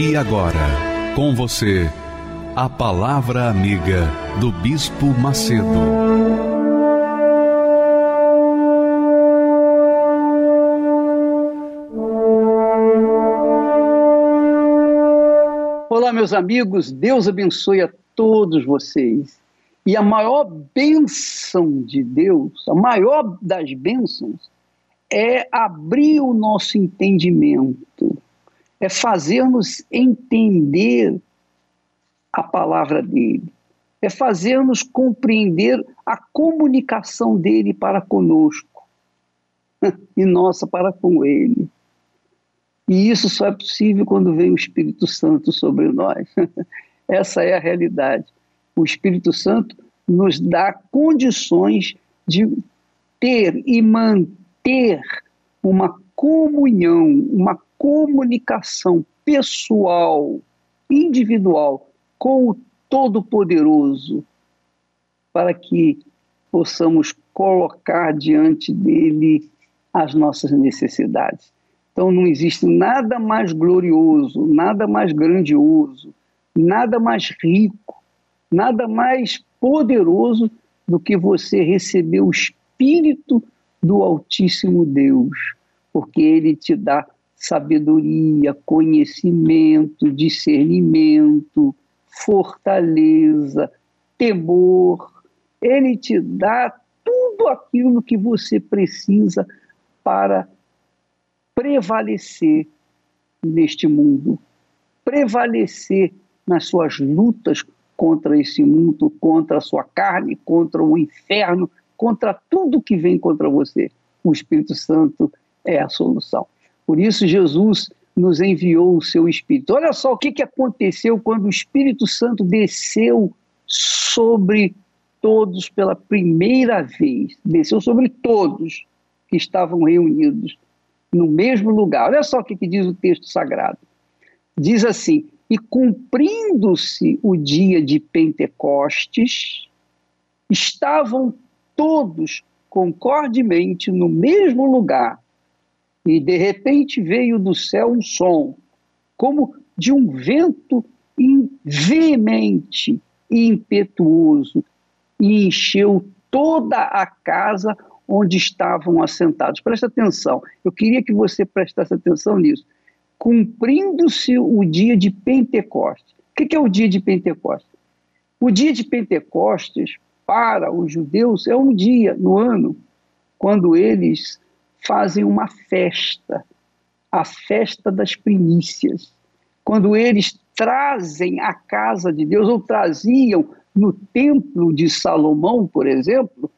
E agora, com você, a Palavra Amiga do Bispo Macedo. Olá, meus amigos, Deus abençoe a todos vocês. E a maior bênção de Deus, a maior das bênçãos, é abrir o nosso entendimento é fazermos entender a palavra dele, é fazermos compreender a comunicação dele para conosco e nossa para com ele. E isso só é possível quando vem o Espírito Santo sobre nós. Essa é a realidade. O Espírito Santo nos dá condições de ter e manter uma comunhão, uma comunicação pessoal, individual com o Todo-Poderoso, para que possamos colocar diante dele as nossas necessidades. Então não existe nada mais glorioso, nada mais grandioso, nada mais rico, nada mais poderoso do que você receber o Espírito do Altíssimo Deus, porque ele te dá sabedoria, conhecimento, discernimento, fortaleza, temor. Ele te dá tudo aquilo que você precisa para prevalecer neste mundo, prevalecer nas suas lutas contra esse mundo, contra a sua carne, contra o inferno, contra tudo que vem contra você. O Espírito Santo é a solução. Por isso, Jesus nos enviou o seu Espírito. Olha só o que, que aconteceu quando o Espírito Santo desceu sobre todos pela primeira vez. Desceu sobre todos que estavam reunidos no mesmo lugar. Olha só o que, que diz o texto sagrado. Diz assim: E cumprindo-se o dia de Pentecostes, estavam todos concordemente no mesmo lugar e de repente veio do céu um som, como de um vento veemente e impetuoso, e encheu toda a casa onde estavam assentados. Presta atenção, eu queria que você prestasse atenção nisso. Cumprindo-se o dia de Pentecostes. O que é o dia de Pentecostes? O dia de Pentecostes, para os judeus, é um dia no ano quando eles fazem uma festa, a festa das primícias. Quando eles trazem a casa de Deus, ou traziam no templo de Salomão, por exemplo,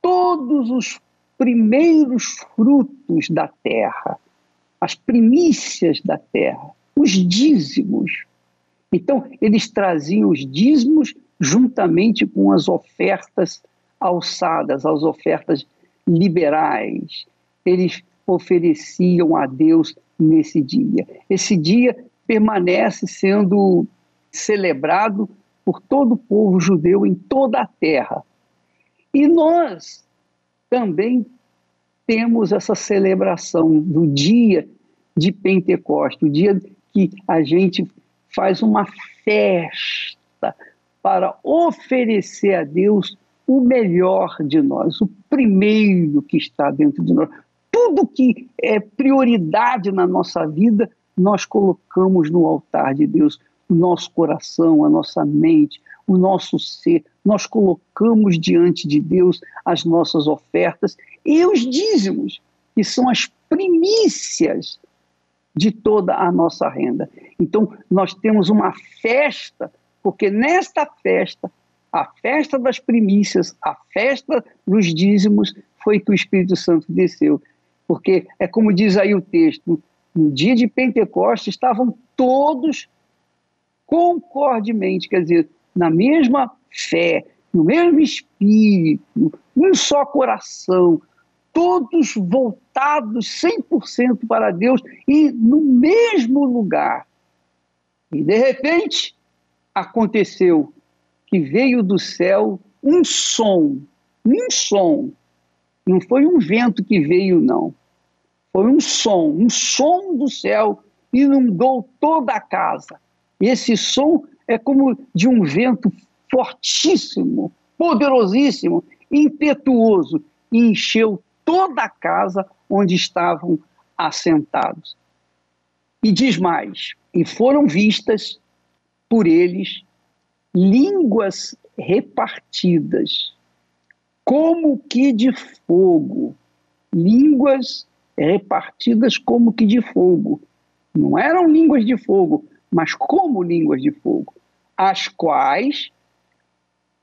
todos os primeiros frutos da terra, as primícias da terra, os dízimos. Então, eles traziam os dízimos juntamente com as ofertas alçadas, as ofertas liberais, eles ofereciam a Deus nesse dia. Esse dia permanece sendo celebrado por todo o povo judeu em toda a terra. E nós também temos essa celebração do dia de Pentecostes, o dia que a gente faz uma festa para oferecer a Deus o melhor de nós, o primeiro que está dentro de nós. Tudo que é prioridade na nossa vida, nós colocamos no altar de Deus. O nosso coração, a nossa mente, o nosso ser, nós colocamos diante de Deus as nossas ofertas e os dízimos, que são as primícias de toda a nossa renda. Então, nós temos uma festa, porque nesta festa a festa das primícias, a festa dos dízimos, foi que o Espírito Santo desceu. Porque é como diz aí o texto: no dia de Pentecostes, estavam todos concordemente, quer dizer, na mesma fé, no mesmo espírito, um só coração, todos voltados 100% para Deus e no mesmo lugar. E de repente aconteceu que veio do céu um som, um som. Não foi um vento que veio, não. Foi um som, um som do céu inundou toda a casa. Esse som é como de um vento fortíssimo, poderosíssimo, impetuoso, e encheu toda a casa onde estavam assentados. E diz mais: e foram vistas por eles línguas repartidas, como que de fogo, línguas repartidas como que de fogo. Não eram línguas de fogo, mas como línguas de fogo, as quais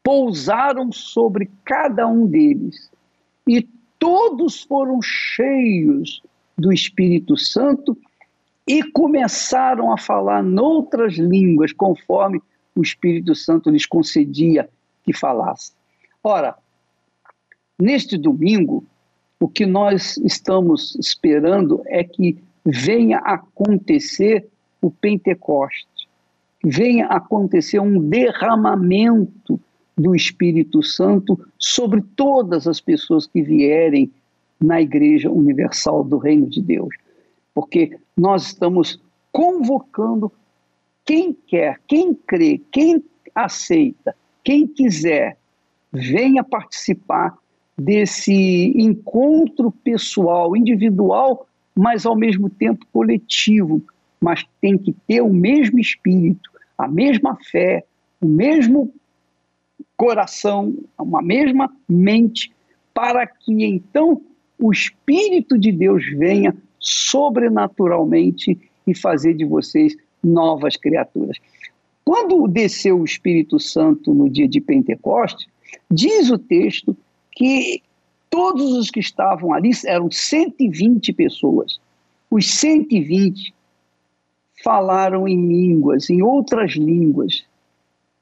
pousaram sobre cada um deles. E todos foram cheios do Espírito Santo e começaram a falar noutras línguas, conforme o Espírito Santo lhes concedia que falasse. Ora, neste domingo, o que nós estamos esperando é que venha acontecer o Pentecoste, venha acontecer um derramamento do Espírito Santo sobre todas as pessoas que vierem na Igreja Universal do Reino de Deus. Porque nós estamos convocando quem quer, quem crê, quem aceita, quem quiser, venha participar desse encontro pessoal, individual, mas ao mesmo tempo coletivo. Mas tem que ter o mesmo espírito, a mesma fé, o mesmo coração, uma mesma mente, para que então o Espírito de Deus venha sobrenaturalmente e fazer de vocês novas criaturas. Quando desceu o Espírito Santo no dia de Pentecostes, diz o texto que todos os que estavam ali eram 120 pessoas. Os 120 falaram em línguas, em outras línguas,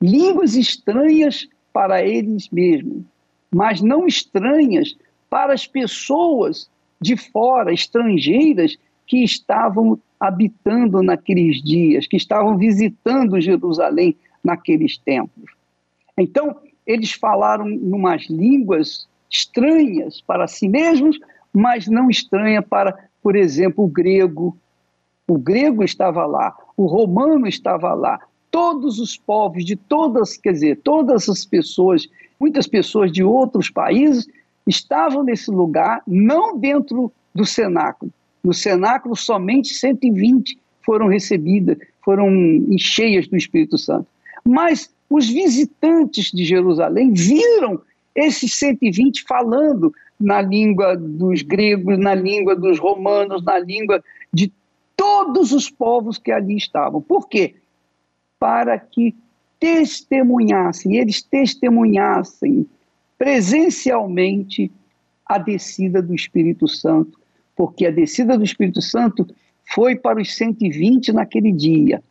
línguas estranhas para eles mesmos, mas não estranhas para as pessoas de fora, estrangeiras, que estavam habitando naqueles dias, que estavam visitando Jerusalém naqueles tempos. Então, eles falaram em umas línguas estranhas para si mesmos, mas não estranha para, por exemplo, o grego. O grego estava lá, o romano estava lá, todos os povos de todas, quer dizer, todas as pessoas, muitas pessoas de outros países estavam nesse lugar, não dentro do cenáculo. No cenáculo, somente 120 foram recebidas, foram cheias do Espírito Santo. Mas os visitantes de Jerusalém viram esses 120 falando na língua dos gregos, na língua dos romanos, na língua de todos os povos que ali estavam. Por quê? para que testemunhassem, eles testemunhassem presencialmente a descida do Espírito Santo, porque a descida do Espírito Santo foi para os 120 naquele dia,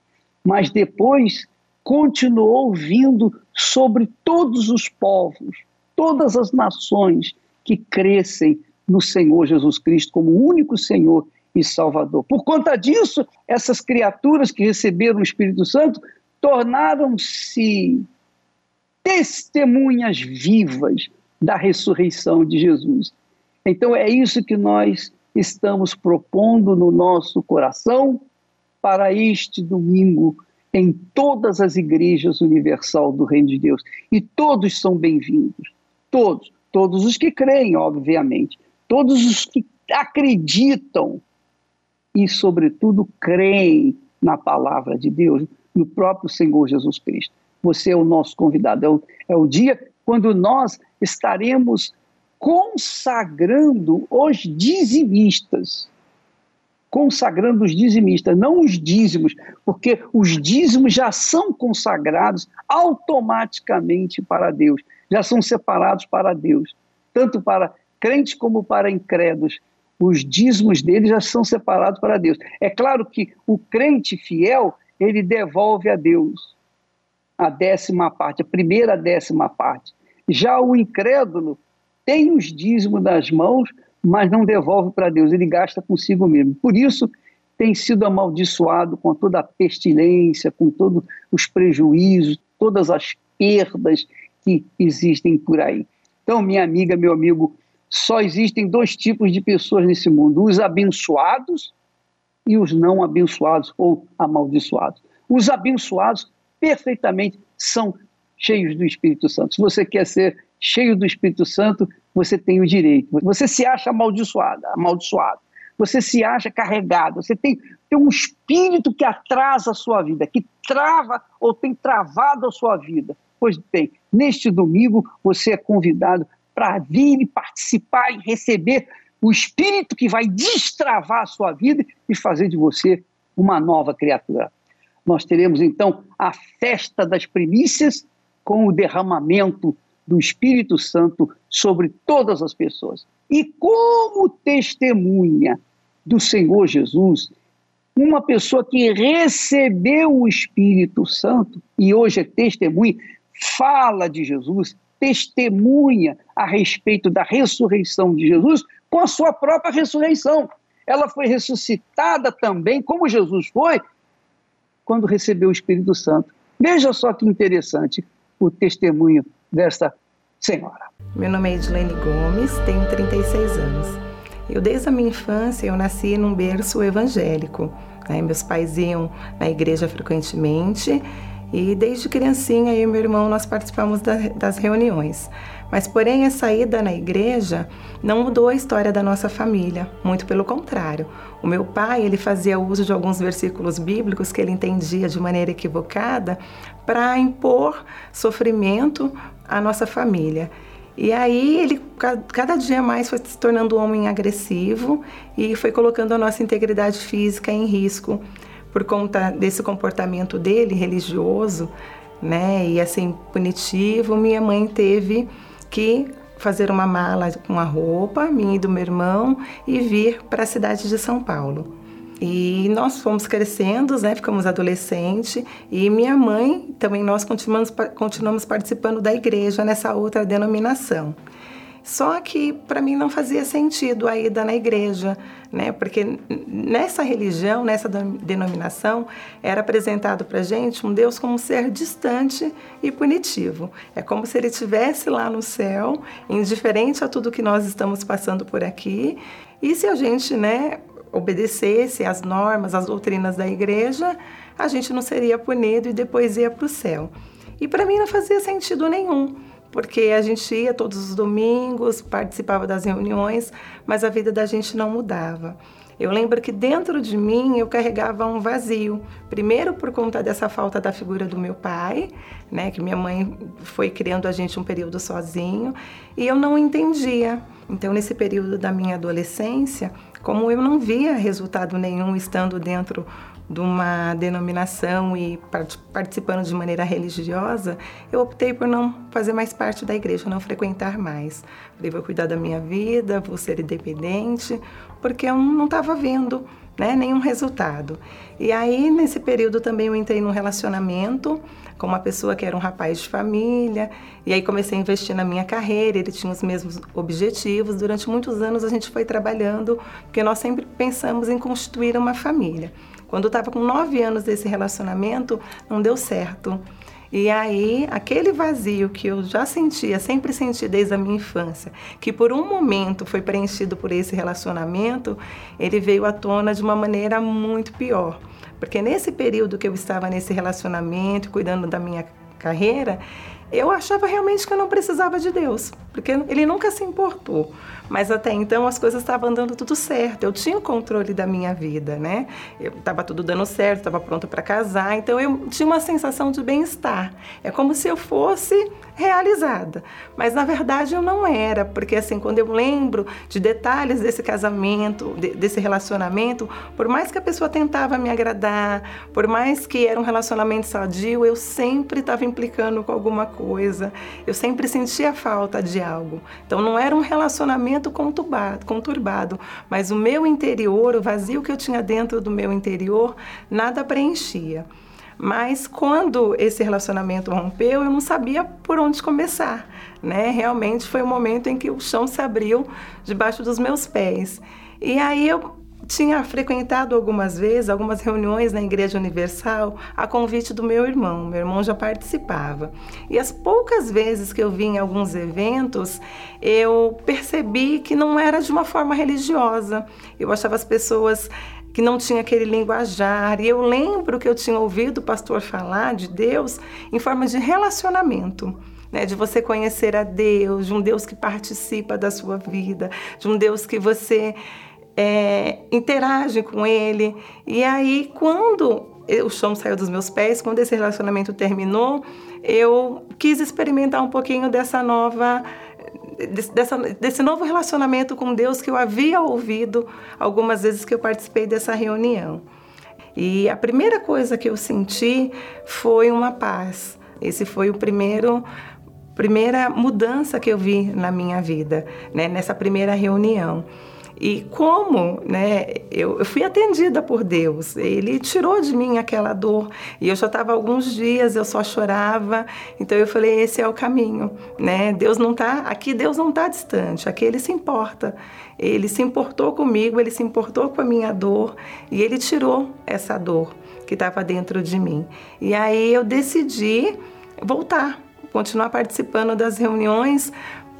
mas depois continuou vindo sobre todos os povos, todas as nações que crescem no Senhor Jesus Cristo como único Senhor e Salvador. Por conta disso, essas criaturas que receberam o Espírito Santo tornaram-se testemunhas vivas da ressurreição de Jesus. Então é isso que nós estamos propondo no nosso coração para este domingo em todas as igrejas universal do Reino de Deus. E todos são bem-vindos. Todos. Todos os que creem, obviamente. Todos os que acreditam e, sobretudo, creem na palavra de Deus no próprio Senhor Jesus Cristo. Você é o nosso convidado. É o, é o dia quando nós estaremos consagrando os dizimistas. Consagrando os dizimistas, não os dízimos, porque os dízimos já são consagrados automaticamente para Deus, já são separados para Deus, tanto para crentes como para incrédulos. os dízimos dele já são separados para Deus. É claro que o crente fiel, ele devolve a Deus a décima parte, a primeira décima parte. Já o incrédulo tem os dízimos nas mãos, mas não devolve para Deus, ele gasta consigo mesmo. Por isso, tem sido amaldiçoado com toda a pestilência, com todos os prejuízos, todas as perdas que existem por aí. Então, minha amiga, meu amigo, só existem dois tipos de pessoas nesse mundo: os abençoados e os não abençoados ou amaldiçoados. Os abençoados perfeitamente são cheios do Espírito Santo. Se você quer ser cheio do Espírito Santo, você tem o direito. Você se acha amaldiçoado, amaldiçoado. Você se acha carregado. Você tem, tem um espírito que atrasa a sua vida, que trava ou tem travado a sua vida. Pois bem, neste domingo você é convidado para vir e participar e receber o Espírito que vai destravar a sua vida e fazer de você uma nova criatura. Nós teremos então a festa das primícias com o derramamento do Espírito Santo sobre todas as pessoas. E como testemunha do Senhor Jesus, uma pessoa que recebeu o Espírito Santo e hoje é testemunha, fala de Jesus, testemunha a respeito da ressurreição de Jesus com a sua própria ressurreição. Ela foi ressuscitada também, como Jesus foi, quando recebeu o Espírito Santo. Veja só que interessante o testemunho desta senhora. Meu nome é Edilene Gomes, tenho 36 anos. Eu, desde a minha infância, eu nasci num berço evangélico. Né? Meus pais iam na igreja frequentemente e desde criancinha eu e meu irmão nós participamos da, das reuniões. Mas porém a saída na igreja não mudou a história da nossa família, muito pelo contrário. O meu pai, ele fazia uso de alguns versículos bíblicos que ele entendia de maneira equivocada para impor sofrimento à nossa família. E aí ele cada dia mais foi se tornando um homem agressivo e foi colocando a nossa integridade física em risco por conta desse comportamento dele religioso, né, e assim punitivo, minha mãe teve que fazer uma mala com a roupa, minha e do meu irmão, e vir para a cidade de São Paulo. E nós fomos crescendo, né, ficamos adolescentes, e minha mãe, também nós continuamos, continuamos participando da igreja nessa outra denominação. Só que para mim não fazia sentido a ida na igreja, né? Porque nessa religião, nessa denominação, era apresentado para gente um Deus como um ser distante e punitivo. É como se ele estivesse lá no céu, indiferente a tudo que nós estamos passando por aqui. E se a gente, né, obedecesse às normas, às doutrinas da igreja, a gente não seria punido e depois ia para o céu. E para mim não fazia sentido nenhum porque a gente ia todos os domingos, participava das reuniões, mas a vida da gente não mudava. Eu lembro que dentro de mim eu carregava um vazio. Primeiro por conta dessa falta da figura do meu pai, né, que minha mãe foi criando a gente um período sozinho, e eu não entendia. Então nesse período da minha adolescência, como eu não via resultado nenhum estando dentro de uma denominação e participando de maneira religiosa, eu optei por não fazer mais parte da igreja, não frequentar mais. Falei, vou cuidar da minha vida, vou ser independente, porque eu não estava vendo né, nenhum resultado. E aí, nesse período, também eu entrei num relacionamento com uma pessoa que era um rapaz de família, e aí comecei a investir na minha carreira, ele tinha os mesmos objetivos. Durante muitos anos a gente foi trabalhando, porque nós sempre pensamos em constituir uma família. Quando eu estava com nove anos desse relacionamento, não deu certo. E aí, aquele vazio que eu já sentia, sempre senti desde a minha infância, que por um momento foi preenchido por esse relacionamento, ele veio à tona de uma maneira muito pior. Porque nesse período que eu estava nesse relacionamento, cuidando da minha carreira, eu achava realmente que eu não precisava de Deus, porque ele nunca se importou. Mas até então as coisas estavam dando tudo certo. Eu tinha o controle da minha vida, né? Eu estava tudo dando certo, estava pronta para casar, então eu tinha uma sensação de bem-estar. É como se eu fosse realizada. Mas na verdade eu não era, porque assim, quando eu lembro de detalhes desse casamento, de, desse relacionamento, por mais que a pessoa tentava me agradar, por mais que era um relacionamento sadio, eu sempre estava implicando com alguma coisa. Eu sempre sentia falta de algo. Então não era um relacionamento conturbado, conturbado, mas o meu interior, o vazio que eu tinha dentro do meu interior, nada preenchia. Mas quando esse relacionamento rompeu, eu não sabia por onde começar, né? Realmente foi o momento em que o chão se abriu debaixo dos meus pés. E aí eu tinha frequentado algumas vezes algumas reuniões na Igreja Universal a convite do meu irmão. Meu irmão já participava. E as poucas vezes que eu vim em alguns eventos, eu percebi que não era de uma forma religiosa. Eu achava as pessoas que não tinha aquele linguajar. E eu lembro que eu tinha ouvido o pastor falar de Deus em forma de relacionamento. Né, de você conhecer a Deus, de um Deus que participa da sua vida, de um Deus que você é, interage com Ele. E aí, quando o chão saiu dos meus pés, quando esse relacionamento terminou, eu quis experimentar um pouquinho dessa nova dessa, desse novo relacionamento com Deus que eu havia ouvido algumas vezes que eu participei dessa reunião. E a primeira coisa que eu senti foi uma paz. Esse foi o primeiro primeira mudança que eu vi na minha vida, né, nessa primeira reunião. E como né, eu, eu, fui atendida por Deus, Ele tirou de mim aquela dor. E eu já estava alguns dias, eu só chorava. Então eu falei: esse é o caminho. Né? Deus não está aqui, Deus não está distante, aqui Ele se importa. Ele se importou comigo, Ele se importou com a minha dor e Ele tirou essa dor que estava dentro de mim. E aí eu decidi voltar continuar participando das reuniões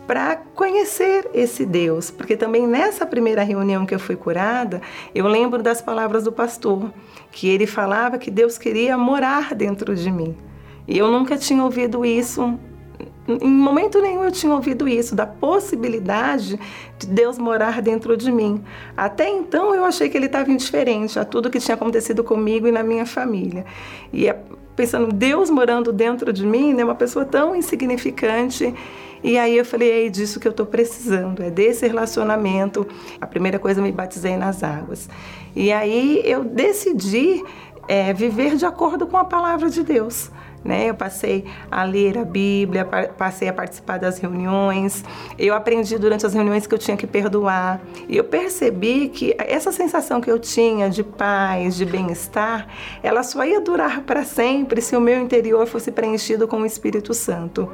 para conhecer esse Deus, porque também nessa primeira reunião que eu fui curada, eu lembro das palavras do pastor, que ele falava que Deus queria morar dentro de mim. E eu nunca tinha ouvido isso, em momento nenhum eu tinha ouvido isso, da possibilidade de Deus morar dentro de mim. Até então eu achei que ele estava indiferente a tudo que tinha acontecido comigo e na minha família. E é, pensando, Deus morando dentro de mim, né, uma pessoa tão insignificante e aí eu falei, é disso que eu estou precisando, é desse relacionamento. A primeira coisa me batizei nas águas. E aí eu decidi é, viver de acordo com a palavra de Deus. Né? Eu passei a ler a Bíblia, passei a participar das reuniões. Eu aprendi durante as reuniões que eu tinha que perdoar. E eu percebi que essa sensação que eu tinha de paz, de bem-estar, ela só ia durar para sempre se o meu interior fosse preenchido com o Espírito Santo.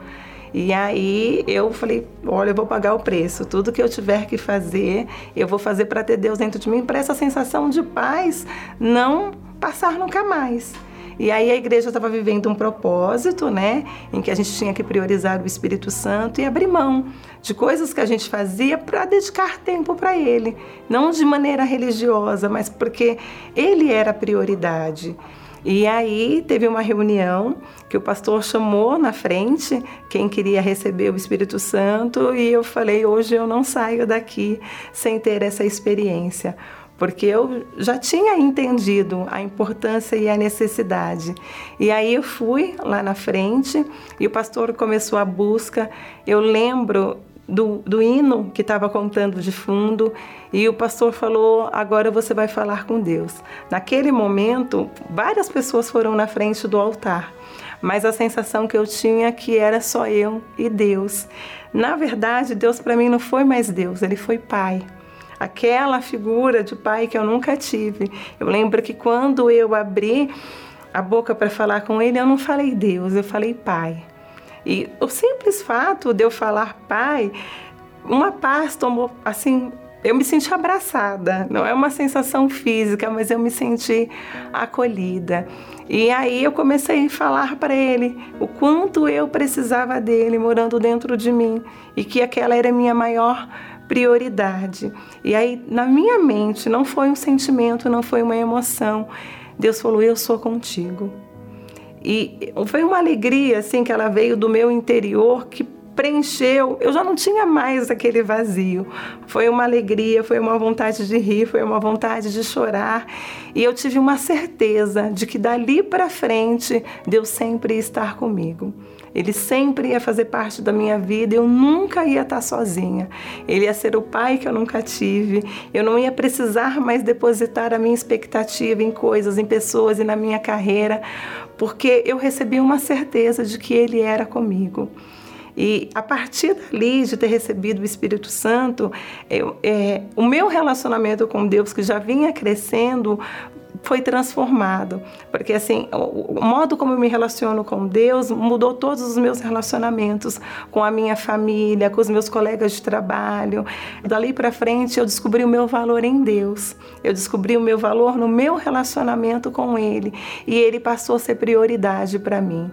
E aí eu falei, olha, eu vou pagar o preço. Tudo que eu tiver que fazer, eu vou fazer para ter Deus dentro de mim, para essa sensação de paz não passar nunca mais. E aí a igreja estava vivendo um propósito, né, em que a gente tinha que priorizar o Espírito Santo e abrir mão de coisas que a gente fazia para dedicar tempo para ele, não de maneira religiosa, mas porque ele era a prioridade. E aí teve uma reunião que o pastor chamou na frente quem queria receber o Espírito Santo e eu falei: hoje eu não saio daqui sem ter essa experiência porque eu já tinha entendido a importância e a necessidade. E aí eu fui lá na frente e o pastor começou a busca. Eu lembro do, do hino que estava contando de fundo e o pastor falou: agora você vai falar com Deus. Naquele momento, várias pessoas foram na frente do altar, mas a sensação que eu tinha é que era só eu e Deus. Na verdade, Deus para mim não foi mais Deus, ele foi Pai aquela figura de pai que eu nunca tive. Eu lembro que quando eu abri a boca para falar com ele, eu não falei Deus, eu falei Pai. E o simples fato de eu falar pai, uma paz tomou assim. Eu me senti abraçada, não é uma sensação física, mas eu me senti acolhida. E aí eu comecei a falar para ele o quanto eu precisava dele morando dentro de mim e que aquela era a minha maior prioridade. E aí na minha mente não foi um sentimento, não foi uma emoção. Deus falou: "Eu sou contigo". E foi uma alegria assim que ela veio do meu interior que preencheu. Eu já não tinha mais aquele vazio. Foi uma alegria, foi uma vontade de rir, foi uma vontade de chorar. E eu tive uma certeza de que dali para frente Deus sempre ia estar comigo. Ele sempre ia fazer parte da minha vida, eu nunca ia estar sozinha. Ele ia ser o pai que eu nunca tive. Eu não ia precisar mais depositar a minha expectativa em coisas, em pessoas e na minha carreira, porque eu recebi uma certeza de que ele era comigo. E a partir dali, de ter recebido o Espírito Santo, eu, é, o meu relacionamento com Deus, que já vinha crescendo, foi transformado. Porque assim, o, o, modo como eu me relaciono com Deus mudou todos os meus relacionamentos com a minha família, com os meus colegas de trabalho. Dali para frente eu descobri o meu valor em Deus. Eu descobri o meu valor no meu relacionamento com ele e ele passou a ser prioridade para mim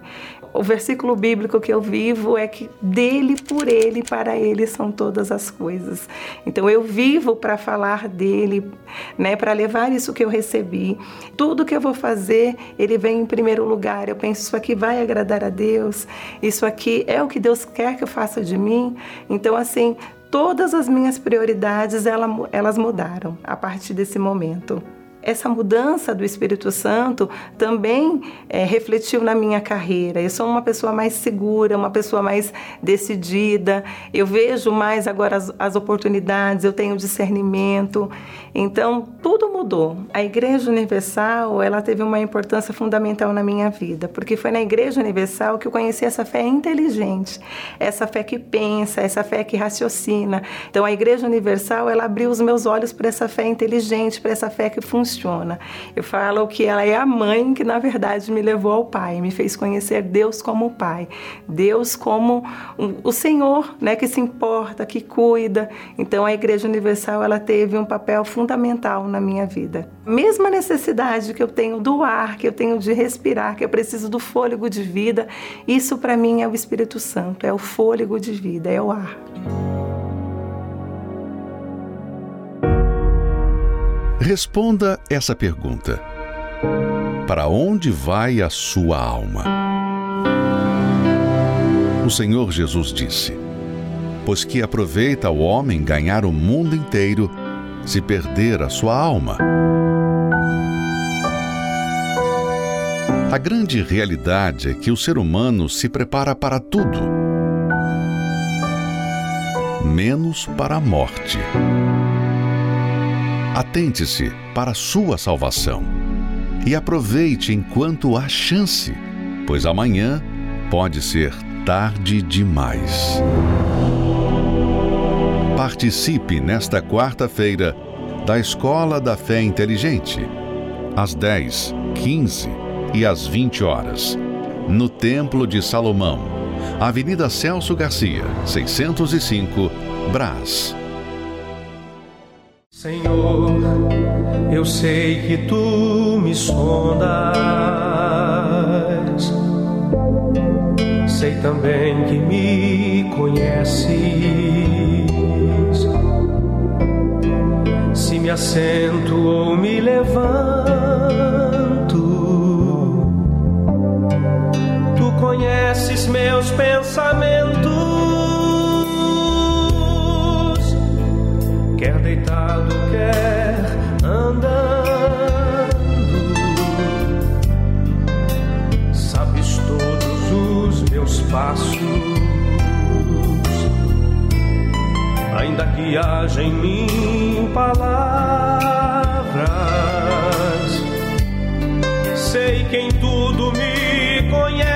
o versículo bíblico que eu vivo é que dele, por ele, para ele são todas as coisas. Então eu vivo para falar dele, né, para levar isso que eu recebi. Tudo que eu vou fazer, ele vem em primeiro lugar. Eu penso isso aqui vai agradar a Deus. Isso aqui é o que Deus quer que eu faça de mim. Então assim, todas as minhas prioridades elas mudaram a partir desse momento essa mudança do Espírito Santo também é, refletiu na minha carreira. Eu sou uma pessoa mais segura, uma pessoa mais decidida. Eu vejo mais agora as, as oportunidades, eu tenho discernimento. Então, tudo mudou. A Igreja Universal, ela teve uma importância fundamental na minha vida, porque foi na Igreja Universal que eu conheci essa fé inteligente, essa fé que pensa, essa fé que raciocina. Então, a Igreja Universal, ela abriu os meus olhos para essa fé inteligente, para essa fé que funciona. Eu falo que ela é a mãe que, na verdade, me levou ao Pai, me fez conhecer Deus como Pai, Deus como o Senhor, né, que se importa, que cuida. Então, a Igreja Universal, ela teve um papel fundamental fundamental na minha vida. Mesma necessidade que eu tenho do ar, que eu tenho de respirar, que eu preciso do fôlego de vida, isso para mim é o Espírito Santo, é o fôlego de vida, é o ar. Responda essa pergunta: Para onde vai a sua alma? O Senhor Jesus disse: Pois que aproveita o homem ganhar o mundo inteiro se perder a sua alma. A grande realidade é que o ser humano se prepara para tudo, menos para a morte. Atente-se para a sua salvação e aproveite enquanto há chance, pois amanhã pode ser tarde demais. Participe nesta quarta-feira da Escola da Fé Inteligente, às 10, 15 e às 20 horas, no Templo de Salomão, Avenida Celso Garcia, 605, Brás. Senhor, eu sei que tu me sondas, sei também que me conheces me assento ou me levanto, tu conheces meus pensamentos, quer deitado, quer andando, sabes todos os meus passos ainda que haja em mim palavras, sei quem tudo me conhece.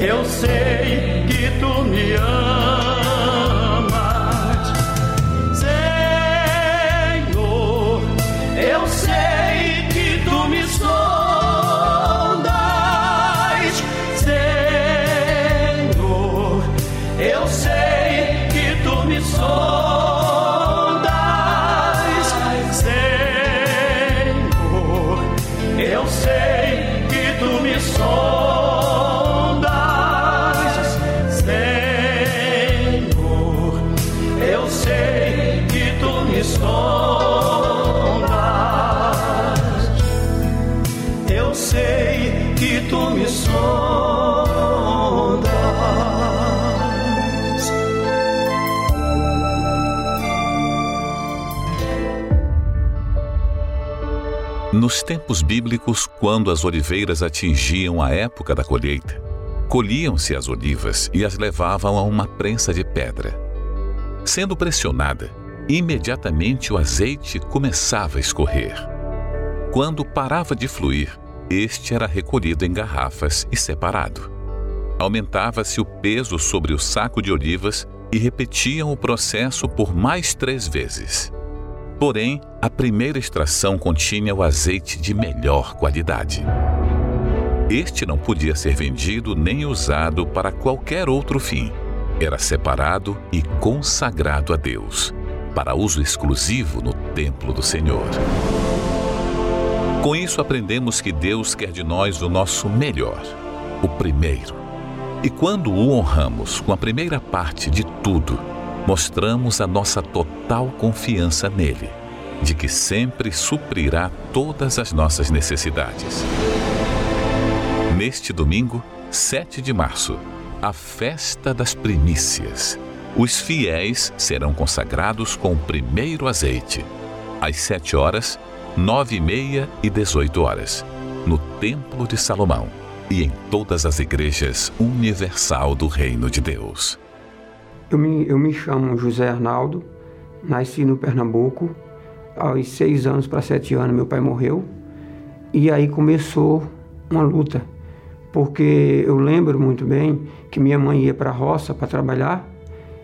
Eu sei que tu me amas. Nos tempos bíblicos, quando as oliveiras atingiam a época da colheita, colhiam-se as olivas e as levavam a uma prensa de pedra. Sendo pressionada, imediatamente o azeite começava a escorrer. Quando parava de fluir, este era recolhido em garrafas e separado. Aumentava-se o peso sobre o saco de olivas e repetiam o processo por mais três vezes. Porém, a primeira extração continha o azeite de melhor qualidade. Este não podia ser vendido nem usado para qualquer outro fim. Era separado e consagrado a Deus, para uso exclusivo no templo do Senhor. Com isso, aprendemos que Deus quer de nós o nosso melhor, o primeiro. E quando o honramos com a primeira parte de tudo, mostramos a nossa total confiança nele, de que sempre suprirá todas as nossas necessidades. Neste domingo, 7 de março, a festa das primícias. Os fiéis serão consagrados com o primeiro azeite, às 7 horas, 9 e meia e 18 horas, no Templo de Salomão e em todas as igrejas universal do Reino de Deus. Eu me, eu me chamo José Arnaldo, nasci no Pernambuco. Aos seis anos para sete anos, meu pai morreu. E aí começou uma luta, porque eu lembro muito bem que minha mãe ia para a roça para trabalhar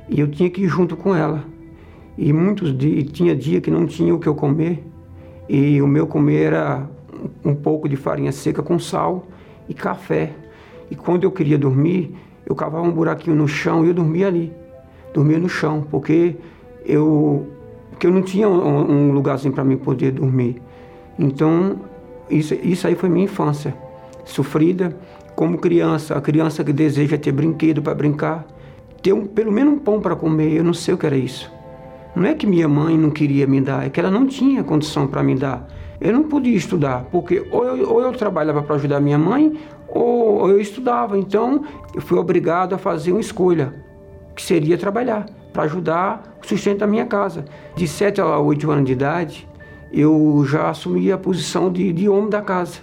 e eu tinha que ir junto com ela. E muitos dias, tinha dia que não tinha o que eu comer, e o meu comer era um pouco de farinha seca com sal e café. E quando eu queria dormir, eu cavava um buraquinho no chão e eu dormia ali dormia no chão, porque eu, porque eu não tinha um, um lugarzinho para mim poder dormir. Então, isso, isso aí foi minha infância, sofrida como criança, a criança que deseja ter brinquedo para brincar, ter um, pelo menos um pão para comer, eu não sei o que era isso. Não é que minha mãe não queria me dar, é que ela não tinha condição para me dar. Eu não podia estudar, porque ou eu, ou eu trabalhava para ajudar minha mãe, ou, ou eu estudava. Então, eu fui obrigado a fazer uma escolha que seria trabalhar para ajudar o sustento da minha casa. De 7 a 8 anos de idade, eu já assumi a posição de, de homem da casa.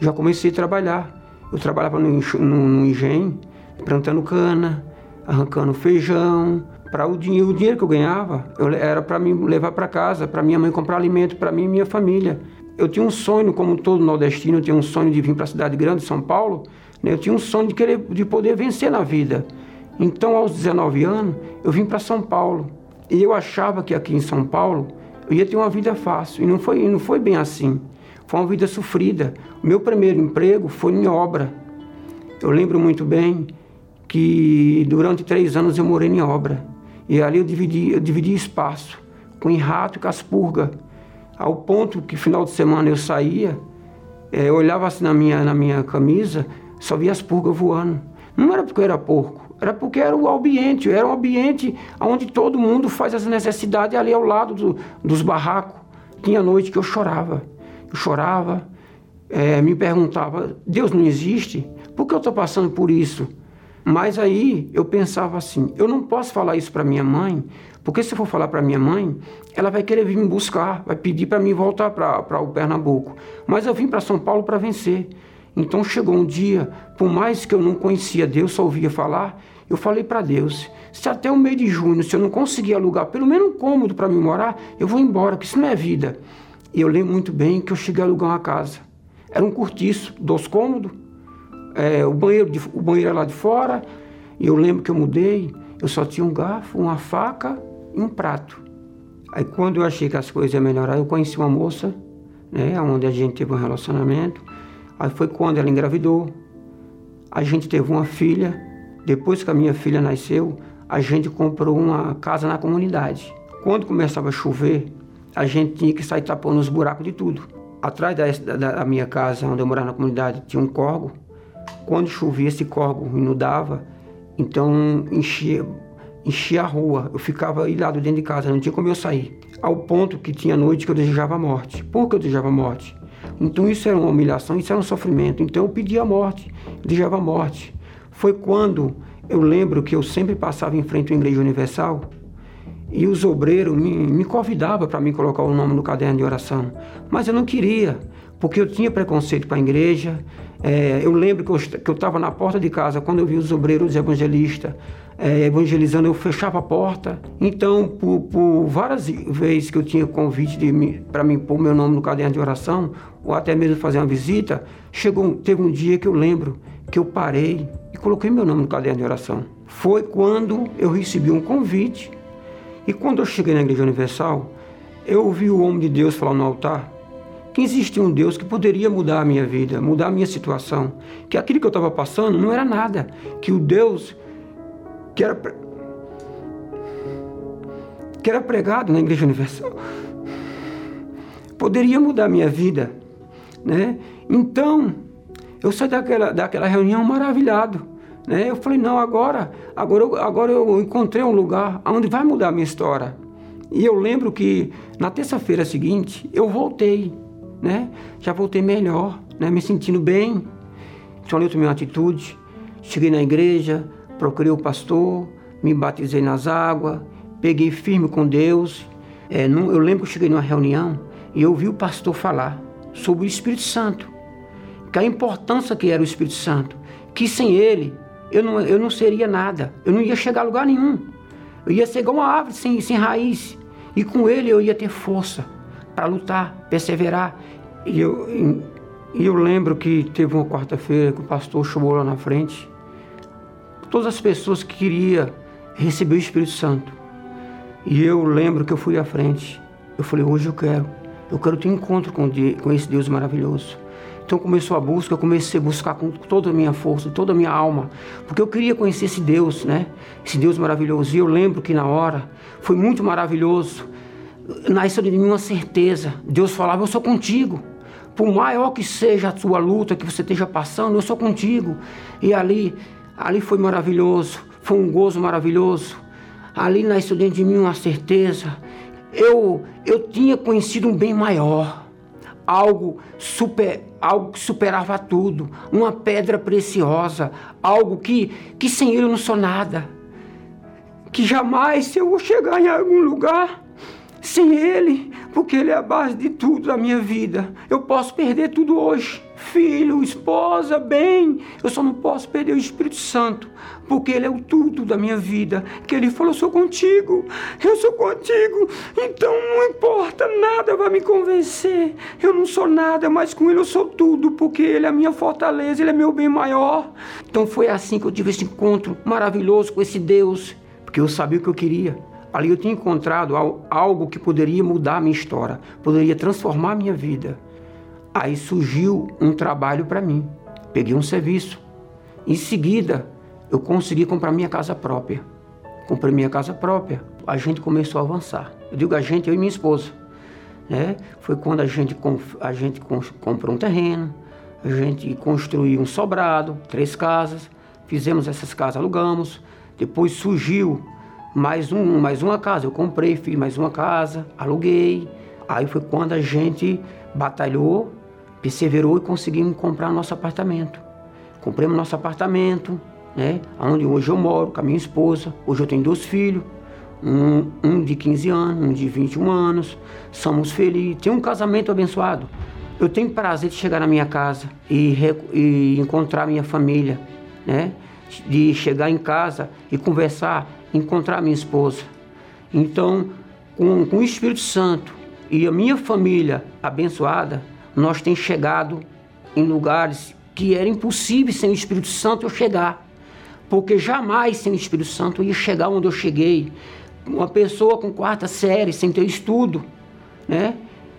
Já comecei a trabalhar. Eu trabalhava no, no, no engenho, plantando cana, arrancando feijão. Para o dinheiro, o dinheiro que eu ganhava, eu, era para me levar para casa, para minha mãe comprar alimento para mim e minha família. Eu tinha um sonho, como todo nordestino, eu tinha um sonho de vir para a cidade grande, São Paulo. Né? Eu tinha um sonho de querer, de poder vencer na vida. Então, aos 19 anos, eu vim para São Paulo. E eu achava que aqui em São Paulo eu ia ter uma vida fácil. E não foi, não foi bem assim. Foi uma vida sofrida. O meu primeiro emprego foi em obra. Eu lembro muito bem que durante três anos eu morei em obra. E ali eu dividi, eu dividi espaço com rato e caspurga. Ao ponto que final de semana eu saía, é, eu olhava assim na minha, na minha camisa, só via as purgas voando. Não era porque eu era porco, era porque era o ambiente, era um ambiente onde todo mundo faz as necessidades ali ao lado do, dos barracos. Tinha noite que eu chorava. Eu chorava, é, me perguntava: Deus não existe? Por que eu estou passando por isso? Mas aí eu pensava assim: eu não posso falar isso para minha mãe, porque se eu for falar para minha mãe, ela vai querer vir me buscar, vai pedir para mim voltar para o Pernambuco. Mas eu vim para São Paulo para vencer. Então chegou um dia, por mais que eu não conhecia Deus, só ouvia falar, eu falei para Deus: se até o mês de junho, se eu não conseguir alugar pelo menos um cômodo para me morar, eu vou embora, que isso não é vida. E eu lembro muito bem que eu cheguei a alugar uma casa. Era um cortiço, dois cômodos, é, o, banheiro de, o banheiro era lá de fora. E eu lembro que eu mudei, eu só tinha um garfo, uma faca e um prato. Aí quando eu achei que as coisas iam melhorar, eu conheci uma moça, né, onde a gente teve um relacionamento. Aí foi quando ela engravidou. A gente teve uma filha. Depois que a minha filha nasceu, a gente comprou uma casa na comunidade. Quando começava a chover, a gente tinha que sair tapando os buracos de tudo. Atrás da, da, da minha casa, onde eu morava na comunidade, tinha um corgo. Quando chovia, esse corgo inundava, então enchia, enchia a rua. Eu ficava ilhado dentro de casa, não tinha como eu sair. Ao ponto que tinha noite que eu desejava a morte. Por que eu desejava a morte? Então isso era uma humilhação, isso era um sofrimento. Então eu pedia a morte, desejava a morte. Foi quando eu lembro que eu sempre passava em frente à Igreja Universal e os obreiros me, me convidavam para me colocar o nome no caderno de oração. Mas eu não queria, porque eu tinha preconceito com a igreja. É, eu lembro que eu estava na porta de casa quando eu vi os obreiros evangelistas é, evangelizando, eu fechava a porta. Então, por, por várias vezes que eu tinha convite para mim pôr meu nome no caderno de oração, ou até mesmo fazer uma visita, chegou, teve um dia que eu lembro que eu parei e coloquei meu nome no caderno de oração. Foi quando eu recebi um convite e quando eu cheguei na Igreja Universal, eu ouvi o homem de Deus falar no altar que existia um Deus que poderia mudar a minha vida, mudar a minha situação, que aquilo que eu estava passando não era nada, que o Deus que era, que era pregado na Igreja Universal poderia mudar a minha vida, né? Então, eu saí daquela, daquela reunião maravilhado, né? Eu falei, não, agora, agora, eu, agora eu encontrei um lugar onde vai mudar a minha história. E eu lembro que na terça-feira seguinte eu voltei, né? Já voltei melhor, né? Me sentindo bem. Eu tomei uma atitude, cheguei na igreja, procurei o pastor, me batizei nas águas, peguei firme com Deus. É, eu lembro que eu cheguei numa reunião e eu ouvi o pastor falar sobre o Espírito Santo, que a importância que era o Espírito Santo, que sem ele eu não, eu não seria nada, eu não ia chegar a lugar nenhum. Eu ia ser igual uma árvore sem, sem raiz. E com ele eu ia ter força para lutar, perseverar. E eu, e eu lembro que teve uma quarta-feira que o pastor chamou lá na frente todas as pessoas que queriam receber o Espírito Santo. E eu lembro que eu fui à frente. Eu falei, hoje eu quero. Eu quero ter encontro com, com esse Deus maravilhoso. Então começou a busca, eu comecei a buscar com toda a minha força, toda a minha alma, porque eu queria conhecer esse Deus, né? Esse Deus maravilhoso. E eu lembro que na hora foi muito maravilhoso. Nasceu de mim uma certeza. Deus falava: Eu sou contigo. Por maior que seja a sua luta que você esteja passando, eu sou contigo. E ali Ali foi maravilhoso, foi um gozo maravilhoso. Ali nasceu dentro de mim uma certeza. Eu, eu tinha conhecido um bem maior, algo, super, algo que superava tudo, uma pedra preciosa, algo que, que sem ele eu não sou nada. Que jamais, se eu vou chegar em algum lugar, sem ele, porque ele é a base de tudo da minha vida, eu posso perder tudo hoje filho, esposa, bem. Eu só não posso perder o Espírito Santo, porque Ele é o tudo da minha vida. Que Ele falou: Eu sou contigo, eu sou contigo. Então não importa, nada vai me convencer. Eu não sou nada, mas com Ele eu sou tudo, porque Ele é a minha fortaleza, Ele é meu bem maior. Então foi assim que eu tive esse encontro maravilhoso com esse Deus, porque eu sabia o que eu queria. Ali eu tinha encontrado algo que poderia mudar a minha história, poderia transformar a minha vida. Aí surgiu um trabalho para mim. Peguei um serviço. Em seguida, eu consegui comprar minha casa própria. Comprei minha casa própria. A gente começou a avançar. Eu digo a gente, eu e minha esposa. Né? Foi quando a gente, a gente comprou um terreno, a gente construiu um sobrado, três casas, fizemos essas casas, alugamos. Depois surgiu mais, um, mais uma casa. Eu comprei, fiz mais uma casa, aluguei. Aí foi quando a gente batalhou, perseverou e conseguimos comprar nosso apartamento. Compramos nosso apartamento, né? Onde hoje eu moro com a minha esposa. Hoje eu tenho dois filhos, um, um de 15 anos, um de 21 anos. Somos felizes. Tem um casamento abençoado. Eu tenho prazer de chegar na minha casa e, e encontrar minha família, né? De chegar em casa e conversar, encontrar minha esposa. Então, com, com o Espírito Santo e a minha família abençoada, nós temos chegado em lugares que era impossível sem o Espírito Santo eu chegar. Porque jamais sem o Espírito Santo eu ia chegar onde eu cheguei. Uma pessoa com quarta série, sem ter estudo, né?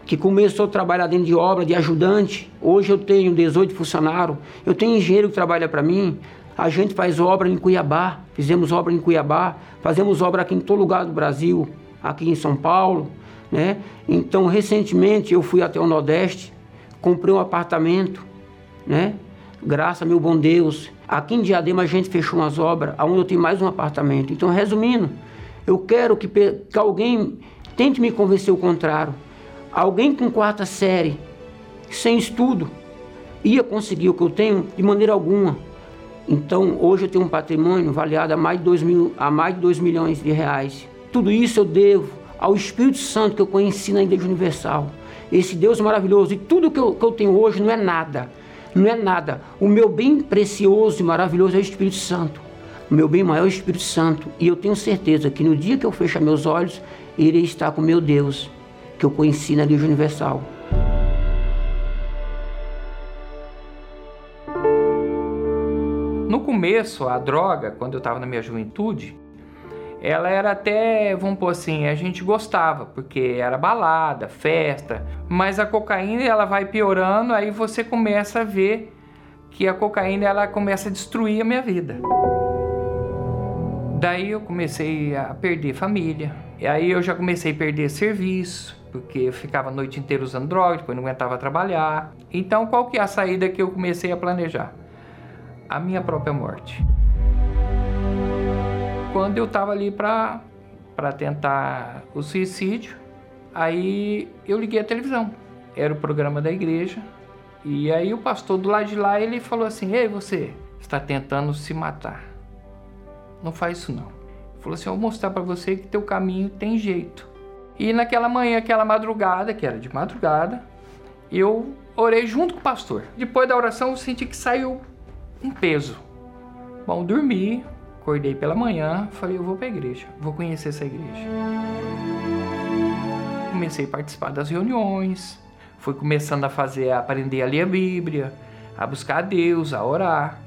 que começou a trabalhar dentro de obra, de ajudante. Hoje eu tenho 18 funcionários. Eu tenho engenheiro que trabalha para mim. A gente faz obra em Cuiabá. Fizemos obra em Cuiabá. Fazemos obra aqui em todo lugar do Brasil. Aqui em São Paulo. Né? Então, recentemente, eu fui até o Nordeste. Comprei um apartamento. Né? Graças a meu bom Deus. Aqui em Diadema a gente fechou umas obras, onde eu tenho mais um apartamento. Então, resumindo, eu quero que, que alguém tente me convencer o contrário. Alguém com quarta série, sem estudo, ia conseguir o que eu tenho de maneira alguma. Então, hoje eu tenho um patrimônio avaliado a mais de 2, mil, a mais de 2 milhões de reais. Tudo isso eu devo ao Espírito Santo que eu conheci na Igreja Universal. Esse Deus maravilhoso. E tudo que eu, que eu tenho hoje não é nada. Não é nada. O meu bem precioso e maravilhoso é o Espírito Santo. O meu bem maior é o Espírito Santo. E eu tenho certeza que no dia que eu fechar meus olhos, irei estar com meu Deus que eu conheci na Igreja Universal. No começo, a droga, quando eu estava na minha juventude, ela era até, vamos pôr assim, a gente gostava, porque era balada, festa, mas a cocaína ela vai piorando, aí você começa a ver que a cocaína ela começa a destruir a minha vida. Daí eu comecei a perder família, e aí eu já comecei a perder serviço, porque eu ficava a noite inteira usando droga, depois não aguentava trabalhar. Então, qual que é a saída que eu comecei a planejar? A minha própria morte. Quando eu estava ali para tentar o suicídio, aí eu liguei a televisão. Era o programa da igreja. E aí o pastor do lado de lá, ele falou assim: "Ei, você está tentando se matar. Não faz isso não." Ele falou assim: "Eu vou mostrar para você que teu caminho tem jeito." E naquela manhã, aquela madrugada, que era de madrugada, eu orei junto com o pastor. Depois da oração, eu senti que saiu um peso. Bom, dormi, acordei pela manhã, falei, eu vou para a igreja, vou conhecer essa igreja. Comecei a participar das reuniões, fui começando a fazer, a aprender a ler a Bíblia, a buscar a Deus, a orar.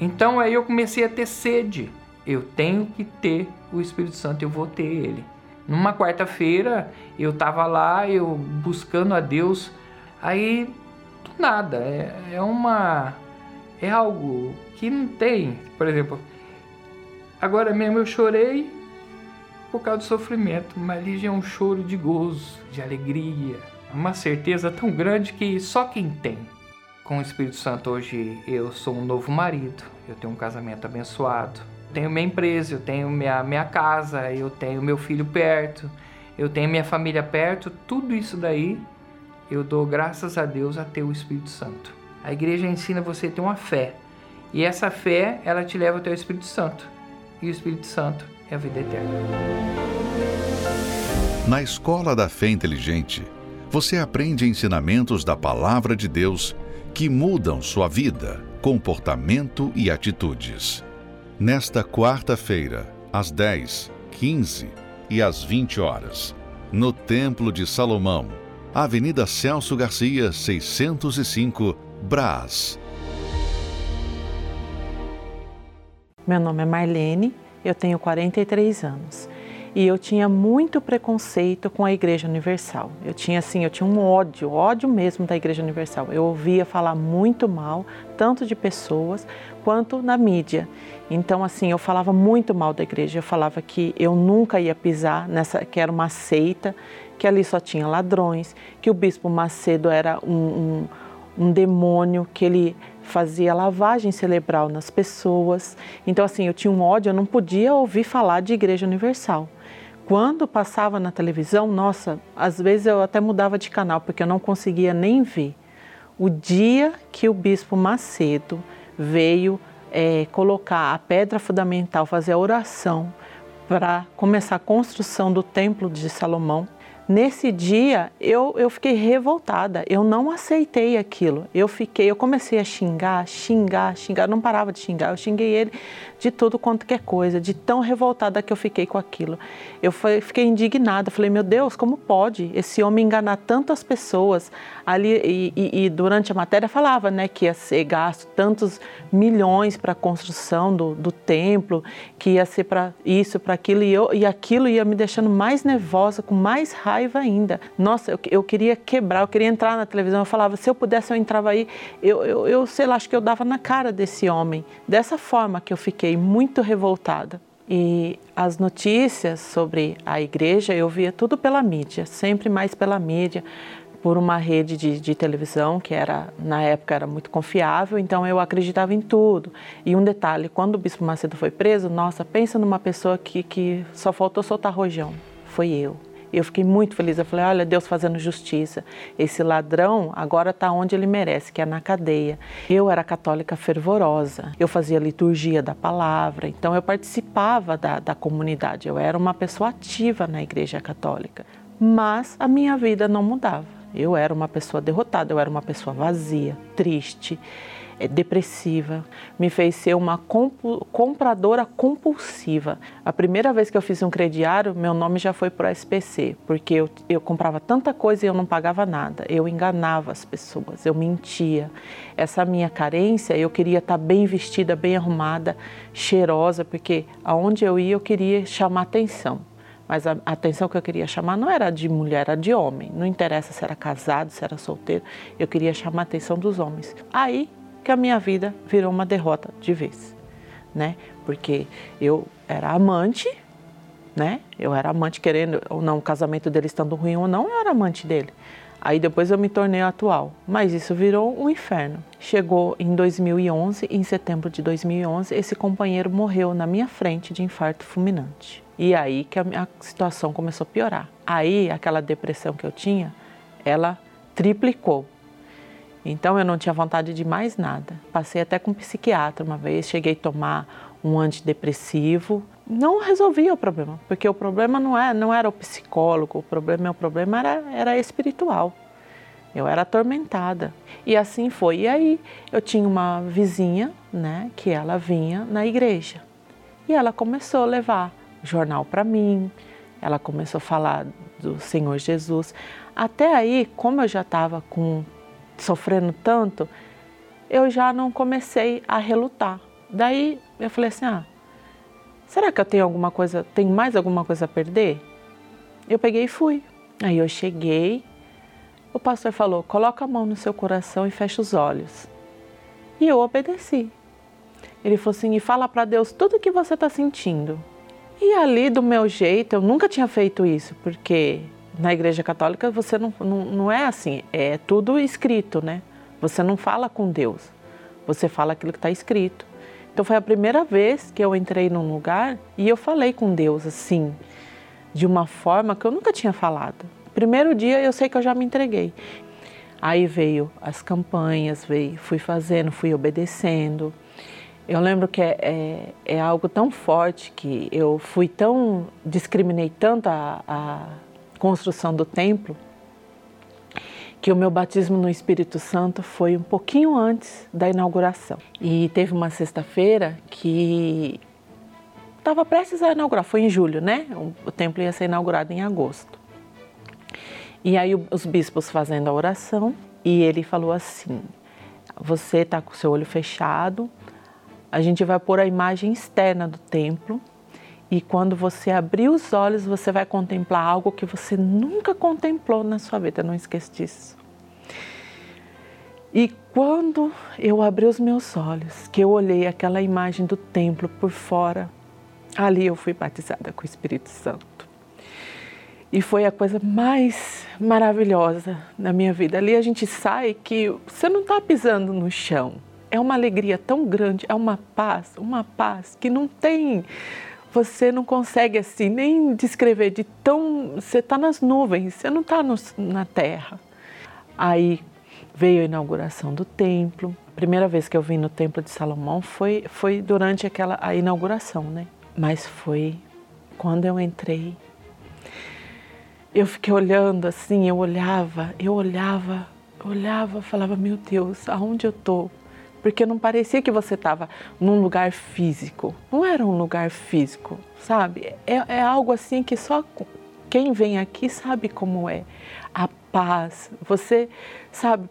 Então aí eu comecei a ter sede. Eu tenho que ter o Espírito Santo, eu vou ter ele. Numa quarta-feira eu tava lá, eu buscando a Deus, aí do nada, é, é uma. É algo que não tem. Por exemplo, agora mesmo eu chorei por causa do sofrimento, mas ali é um choro de gozo, de alegria, uma certeza tão grande que só quem tem. Com o Espírito Santo hoje eu sou um novo marido, eu tenho um casamento abençoado, tenho minha empresa, eu tenho minha, minha casa, eu tenho meu filho perto, eu tenho minha família perto, tudo isso daí eu dou graças a Deus a ter o Espírito Santo. A igreja ensina você a ter uma fé. E essa fé, ela te leva até o Espírito Santo. E o Espírito Santo é a vida eterna. Na Escola da Fé Inteligente, você aprende ensinamentos da Palavra de Deus que mudam sua vida, comportamento e atitudes. Nesta quarta-feira, às 10, 15 e às 20 horas, no Templo de Salomão, Avenida Celso Garcia, 605, Brás. Meu nome é Marlene, eu tenho 43 anos. e eu tinha muito preconceito com a Igreja Universal. Eu tinha assim, eu tinha um ódio, ódio mesmo da Igreja Universal. Eu ouvia falar muito mal, tanto de pessoas quanto na mídia. Então assim, eu falava muito mal da igreja. Eu falava que eu nunca ia pisar nessa, que era uma seita, que ali só tinha ladrões, que o bispo Macedo era um, um, um demônio, que ele fazia lavagem cerebral nas pessoas. Então assim, eu tinha um ódio, eu não podia ouvir falar de Igreja Universal. Quando passava na televisão, nossa, às vezes eu até mudava de canal porque eu não conseguia nem ver. O dia que o bispo Macedo veio é, colocar a pedra fundamental, fazer a oração para começar a construção do templo de Salomão, Nesse dia eu, eu fiquei revoltada, eu não aceitei aquilo. Eu fiquei, eu comecei a xingar, xingar, xingar, não parava de xingar. Eu xinguei ele de tudo quanto que é coisa, de tão revoltada que eu fiquei com aquilo. Eu fiquei indignada, falei, meu Deus, como pode esse homem enganar tantas pessoas? Ali e, e, e durante a matéria falava, né, que ia ser gasto tantos milhões para a construção do, do templo, que ia ser para isso, para aquilo e, eu, e aquilo ia me deixando mais nervosa, com mais raiva ainda. Nossa, eu, eu queria quebrar, eu queria entrar na televisão. Eu falava, se eu pudesse, eu entrava aí. Eu, eu, eu sei lá, acho que eu dava na cara desse homem. Dessa forma que eu fiquei muito revoltada. E as notícias sobre a igreja eu via tudo pela mídia, sempre mais pela mídia, por uma rede de, de, televisão que era na época era muito confiável, então eu acreditava em tudo. E um detalhe, quando o Bispo Macedo foi preso, nossa, pensa numa pessoa que, que só faltou soltar rojão. Foi eu. Eu fiquei muito feliz. Eu falei: olha, Deus fazendo justiça. Esse ladrão agora está onde ele merece, que é na cadeia. Eu era católica fervorosa. Eu fazia liturgia da palavra. Então eu participava da, da comunidade. Eu era uma pessoa ativa na Igreja Católica. Mas a minha vida não mudava. Eu era uma pessoa derrotada. Eu era uma pessoa vazia, triste. É depressiva, me fez ser uma compradora compulsiva. A primeira vez que eu fiz um crediário, meu nome já foi para o SPC, porque eu, eu comprava tanta coisa e eu não pagava nada. Eu enganava as pessoas, eu mentia. Essa minha carência, eu queria estar bem vestida, bem arrumada, cheirosa, porque aonde eu ia eu queria chamar atenção. Mas a atenção que eu queria chamar não era de mulher, era de homem. Não interessa se era casado, se era solteiro. Eu queria chamar a atenção dos homens. Aí que a minha vida virou uma derrota de vez, né? Porque eu era amante, né? Eu era amante querendo ou não, o casamento dele estando ruim ou não, eu era amante dele. Aí depois eu me tornei atual, mas isso virou um inferno. Chegou em 2011, em setembro de 2011, esse companheiro morreu na minha frente de infarto fulminante. E aí que a minha situação começou a piorar. Aí aquela depressão que eu tinha, ela triplicou. Então eu não tinha vontade de mais nada. Passei até com um psiquiatra uma vez, cheguei a tomar um antidepressivo. Não resolvia o problema, porque o problema não, é, não era o psicólogo, o problema, o problema era, era espiritual. Eu era atormentada. E assim foi. E aí eu tinha uma vizinha, né, que ela vinha na igreja. E ela começou a levar jornal para mim, ela começou a falar do Senhor Jesus. Até aí, como eu já estava com sofrendo tanto, eu já não comecei a relutar. Daí eu falei assim: ah, será que eu tenho alguma coisa, tenho mais alguma coisa a perder? Eu peguei e fui. Aí eu cheguei, o pastor falou: coloca a mão no seu coração e fecha os olhos. E eu obedeci. Ele falou assim: e fala para Deus tudo o que você está sentindo. E ali, do meu jeito, eu nunca tinha feito isso, porque na igreja católica você não, não, não é assim, é tudo escrito, né? Você não fala com Deus, você fala aquilo que está escrito. Então foi a primeira vez que eu entrei num lugar e eu falei com Deus assim, de uma forma que eu nunca tinha falado. Primeiro dia eu sei que eu já me entreguei. Aí veio as campanhas, veio, fui fazendo, fui obedecendo. Eu lembro que é, é, é algo tão forte que eu fui tão, discriminei tanto a, a construção do templo, que o meu batismo no Espírito Santo foi um pouquinho antes da inauguração. E teve uma sexta-feira que estava prestes a inaugurar, foi em julho, né? O templo ia ser inaugurado em agosto. E aí os bispos fazendo a oração e ele falou assim: Você está com o seu olho fechado, a gente vai pôr a imagem externa do templo E quando você abrir os olhos, você vai contemplar algo que você nunca contemplou na sua vida. Não esqueça disso. E quando eu abri os meus olhos, que eu olhei aquela imagem do templo por fora, ali eu fui batizada com o Espírito Santo. E foi a coisa mais maravilhosa na minha vida. Ali a gente sai que você não está pisando no chão. É uma alegria tão grande, é uma paz, uma paz que não tem você não consegue assim nem descrever de tão. Você está nas nuvens, você não está na terra. Aí veio a inauguração do templo. A primeira vez que eu vim no templo de Salomão foi, foi durante aquela a inauguração, né? Mas foi quando eu entrei. Eu fiquei olhando assim, eu olhava, eu olhava, olhava, falava, meu Deus, aonde eu estou? Porque não parecia que você estava num lugar físico. Não era um lugar físico, sabe? É, é algo assim que só quem vem aqui sabe como é. A paz. Você, sabe,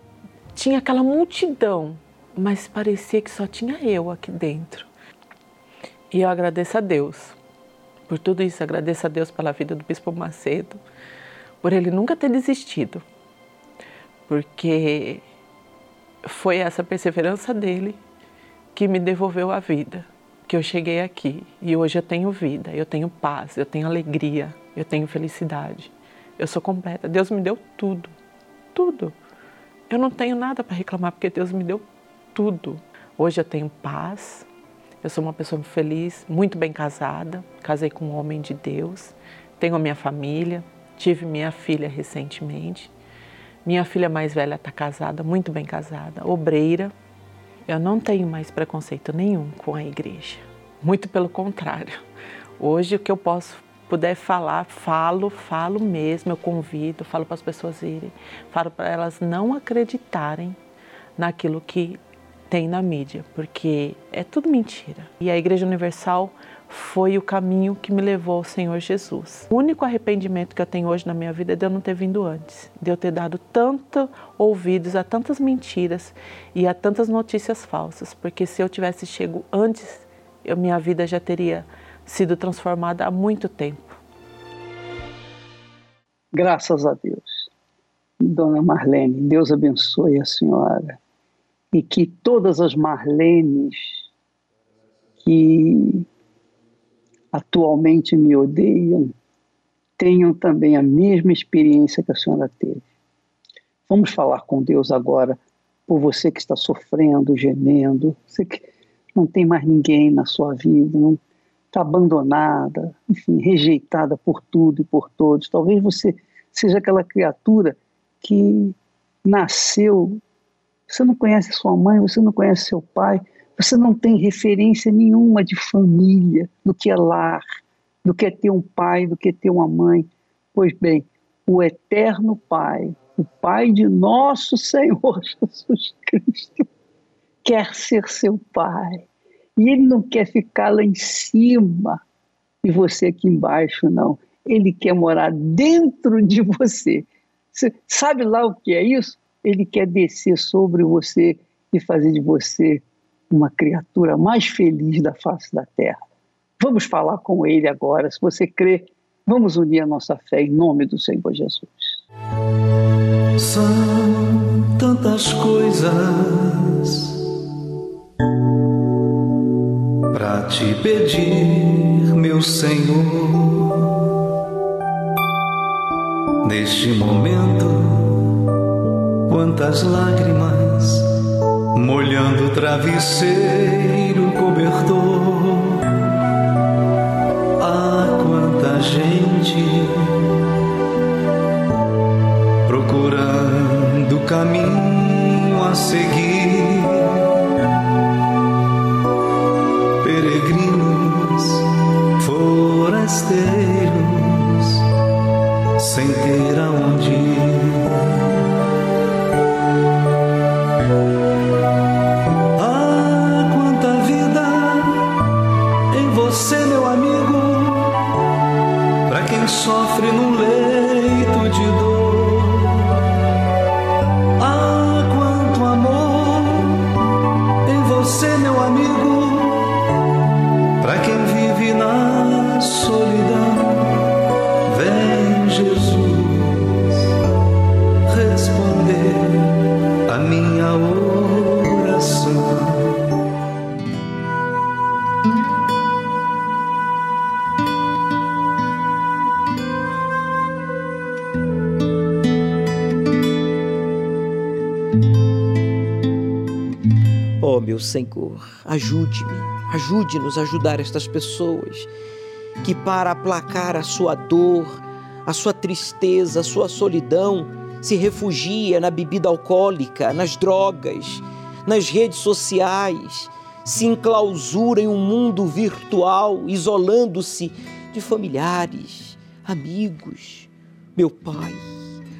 tinha aquela multidão, mas parecia que só tinha eu aqui dentro. E eu agradeço a Deus por tudo isso. Agradeço a Deus pela vida do Bispo Macedo, por ele nunca ter desistido. Porque foi essa perseverança dele que me devolveu a vida, que eu cheguei aqui e hoje eu tenho vida, eu tenho paz, eu tenho alegria, eu tenho felicidade. Eu sou completa. Deus me deu tudo, tudo. Eu não tenho nada para reclamar porque Deus me deu tudo. Hoje eu tenho paz. Eu sou uma pessoa feliz, muito bem casada, casei com um homem de Deus, tenho a minha família, tive minha filha recentemente. Minha filha mais velha está casada, muito bem casada, obreira. Eu não tenho mais preconceito nenhum com a igreja. Muito pelo contrário. Hoje o que eu posso puder falar, falo, falo mesmo, eu convido, falo para as pessoas irem, falo para elas não acreditarem naquilo que tem na mídia, porque é tudo mentira. E a Igreja Universal foi o caminho que me levou ao Senhor Jesus. O único arrependimento que eu tenho hoje na minha vida é de eu não ter vindo antes, de eu ter dado tanto ouvidos a tantas mentiras e a tantas notícias falsas, porque se eu tivesse chego antes, eu, minha vida já teria sido transformada há muito tempo. Graças a Deus. Dona Marlene, Deus abençoe a senhora e que todas as Marlenes que atualmente me odeiam tenham também a mesma experiência que a senhora teve. Vamos falar com Deus agora por você que está sofrendo, gemendo, você que não tem mais ninguém na sua vida, não está abandonada, enfim, rejeitada por tudo e por todos. Talvez você seja aquela criatura que nasceu, você não conhece sua mãe, você não conhece seu pai, você não tem referência nenhuma de família, do que é lar, do que é ter um pai, do que é ter uma mãe. Pois bem, o eterno Pai, o Pai de nosso Senhor Jesus Cristo, quer ser seu Pai. E Ele não quer ficar lá em cima e você aqui embaixo, não. Ele quer morar dentro de você. Você sabe lá o que é isso? Ele quer descer sobre você e fazer de você uma criatura mais feliz da face da terra. Vamos falar com ele agora. Se você crê, vamos unir a nossa fé em nome do Senhor Jesus. São tantas coisas para te pedir, meu Senhor. Neste momento, quantas lágrimas molhando o travesseiro cobertor. Ah, quanta gente procurando caminho a seguir. Peregrinos, forasteiros, sem ter ajude-me, ajude-nos a ajudar estas pessoas que, para aplacar a sua dor, a sua tristeza, a sua solidão, se refugia na bebida alcoólica, nas drogas, nas redes sociais, se enclausura em um mundo virtual, isolando-se de familiares, amigos. Meu Pai,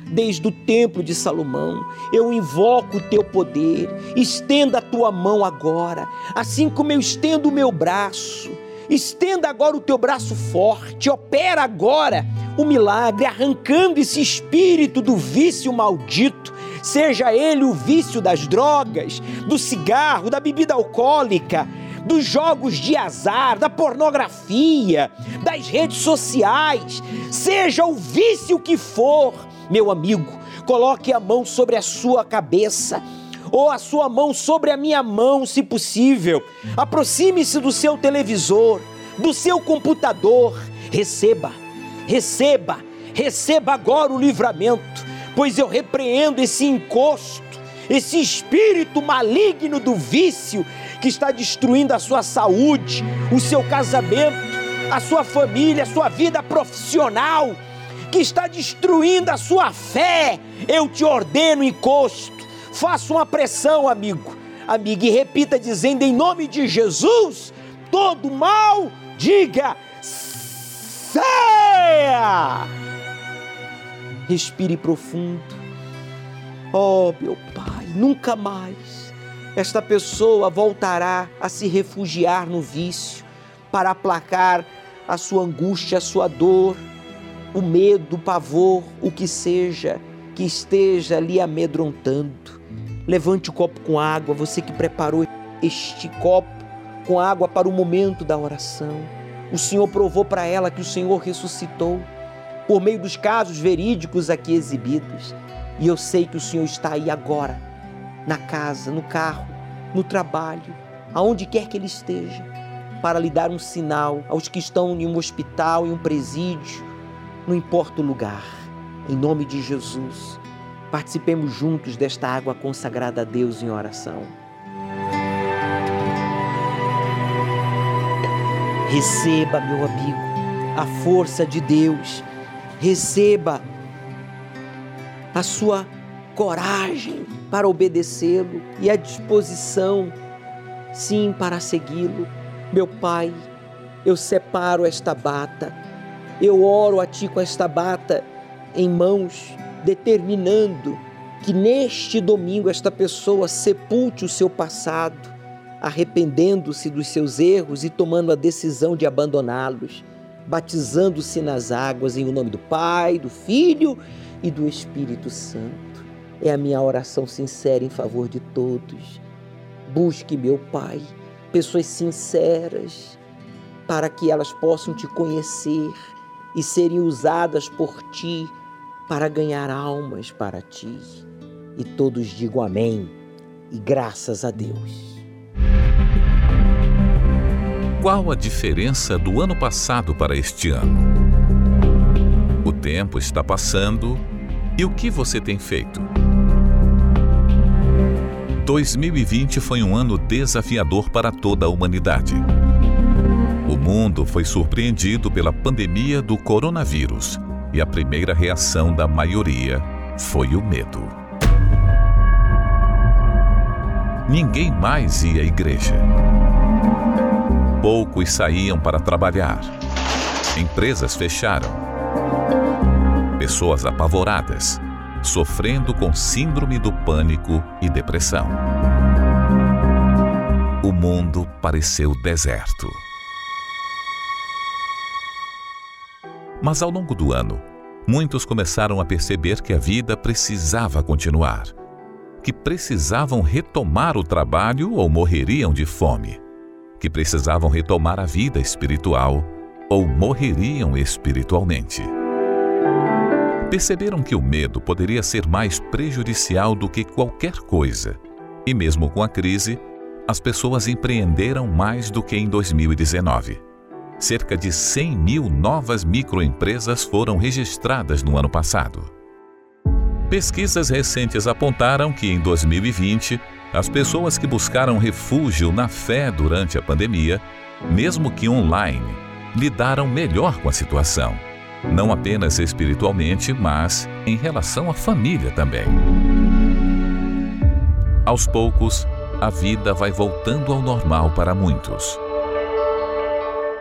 desde o templo de Salomão. Eu invoco o teu poder. Estenda a tua mão agora, assim como eu estendo o meu braço. Estenda agora o teu braço forte, opera agora o milagre, arrancando esse espírito do vício maldito, seja ele o vício das drogas, do cigarro, da bebida alcoólica, dos jogos de azar, da pornografia, das redes sociais, seja o vício que for, meu amigo, coloque a mão sobre a sua cabeça ou a sua mão sobre a minha mão, se possível. Aproxime-se do seu televisor, do seu computador. Receba, receba, receba agora o livramento, pois eu repreendo esse encosto, esse espírito maligno do vício que está destruindo a sua saúde, o seu casamento, a sua família, a sua vida profissional que está destruindo a sua fé, eu te ordeno encosto. Faça uma pressão, amigo, amiga, e repita dizendo em nome de Jesus: todo mal, diga, saia! Respire profundo. Oh, meu Pai, nunca mais esta pessoa voltará a se refugiar no vício para aplacar a sua angústia, a sua dor o medo, o pavor, o que seja que esteja lhe amedrontando. Levante o copo com água, você que preparou este copo com água para o momento da oração. O Senhor provou para ela que o Senhor ressuscitou por meio dos casos verídicos aqui exibidos. E eu sei que o Senhor está aí agora, na casa, no carro, no trabalho, aonde quer que ele esteja, para lhe dar um sinal aos que estão em um hospital, em um presídio, não importa o lugar, em nome de Jesus, participemos juntos desta água consagrada a Deus em oração. Receba, meu amigo, a força de Deus, receba a sua coragem para obedecê-lo e a disposição, sim, para segui-lo. Meu Pai, eu separo esta bata eu oro a Ti com esta bata em mãos, determinando que neste domingo esta pessoa sepulte o seu passado, arrependendo-se dos seus erros e tomando a decisão de abandoná-los, batizando-se nas águas em o nome do Pai, do Filho e do Espírito Santo. É a minha oração sincera em favor de todos. Busque, meu Pai, pessoas sinceras para que elas possam te conhecer e serem usadas por ti para ganhar almas para ti. E todos digam amém e graças a Deus. Qual a diferença do ano passado para este ano? O tempo está passando e o que você tem feito? 2020 foi um ano desafiador para toda a humanidade. O mundo foi surpreendido pela pandemia do coronavírus e a primeira reação da maioria foi o medo. Ninguém mais ia à igreja. Poucos saíam para trabalhar. Empresas fecharam. Pessoas apavoradas, sofrendo com síndrome do pânico e depressão. O mundo pareceu deserto. Mas ao longo do ano, muitos começaram a perceber que a vida precisava continuar, que precisavam retomar o trabalho ou morreriam de fome, que precisavam retomar a vida espiritual ou morreriam espiritualmente. Perceberam que o medo poderia ser mais prejudicial do que qualquer coisa, e mesmo com a crise, as pessoas empreenderam mais do que em 2019 cerca de 100 mil novas microempresas foram registradas no ano passado. Pesquisas recentes apontaram que em 2020 As pessoas que buscaram refúgio na fé durante a pandemia, mesmo que online, lidaram melhor com a situação, não apenas espiritualmente, mas em relação à família também. Aos poucos, a vida vai voltando ao normal para muitos.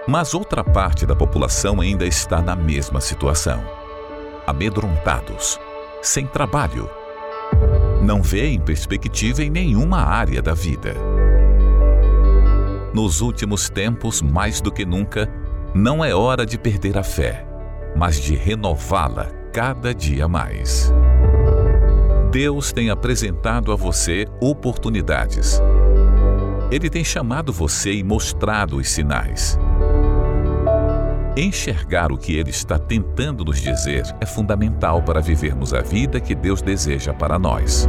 Mas outra parte da população ainda está na mesma situação. Amedrontados, sem trabalho. Não vêem perspectiva em nenhuma área da vida. Nos últimos tempos, mais do que nunca, não é hora de perder a fé, mas de renová-la cada dia mais. Deus tem apresentado a você oportunidades. Ele tem chamado você e mostrado os sinais. Enxergar o que ele está tentando nos dizer é fundamental para vivermos a vida que Deus deseja para nós.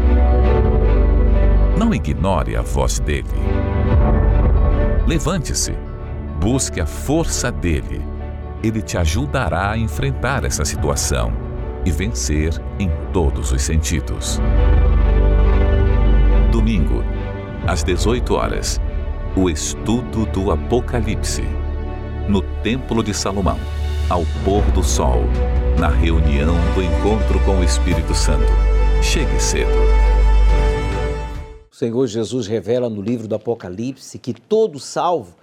Não ignore a voz dele. Levante-se, busque a força dele. Ele te ajudará a enfrentar essa situação e vencer em todos os sentidos. Domingo, às 18 horas, o estudo do Apocalipse no Templo de Salomão, ao pôr do sol, na reunião do encontro com o Espírito Santo. Chegue cedo. O Senhor Jesus revela no livro do Apocalipse que todo salvo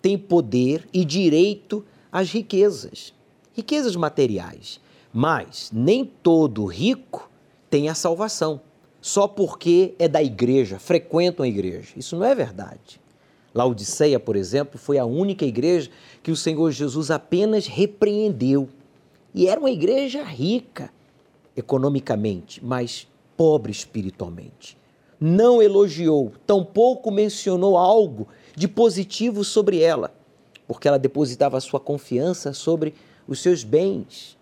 tem poder e direito às riquezas, riquezas materiais. Mas nem todo rico tem a salvação, só porque é da igreja, frequentam a igreja. Isso não é verdade. Laodiceia, por exemplo, foi a única igreja que o Senhor Jesus apenas repreendeu. E era uma igreja rica economicamente, mas pobre espiritualmente. Não elogiou, tampouco mencionou algo de positivo sobre ela, porque ela depositava sua confiança sobre os seus bens,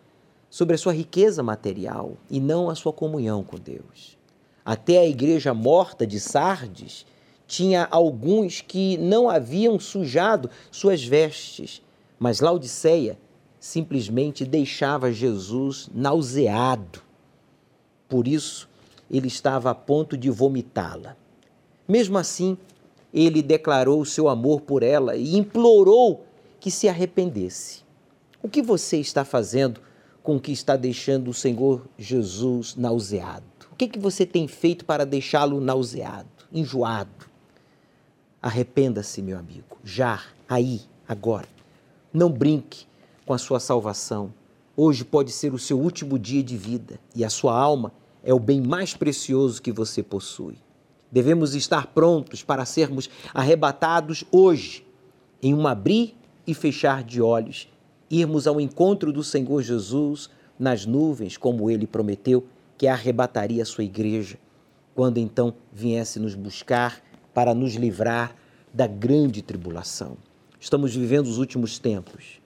sobre a sua riqueza material e não a sua comunhão com Deus. Até a igreja morta de Sardes tinha alguns que não haviam sujado suas vestes, mas Laodiceia simplesmente deixava Jesus nauseado. Por isso, ele estava a ponto de vomitá-la. Mesmo assim, ele declarou seu amor por ela e implorou que se arrependesse. O que você está fazendo com que está deixando o Senhor Jesus nauseado? O que, que você tem feito para deixá-lo nauseado, enjoado? Arrependa-se, meu amigo, já, aí, agora. Não brinque com a sua salvação. Hoje pode ser o seu último dia de vida e a sua alma é o bem mais precioso que você possui. Devemos estar prontos para sermos arrebatados hoje, em um abrir e fechar de olhos, irmos ao encontro do Senhor Jesus nas nuvens, como ele prometeu que arrebataria a sua igreja, quando então viesse nos buscar para nos livrar da grande tribulação. Estamos vivendo os últimos tempos.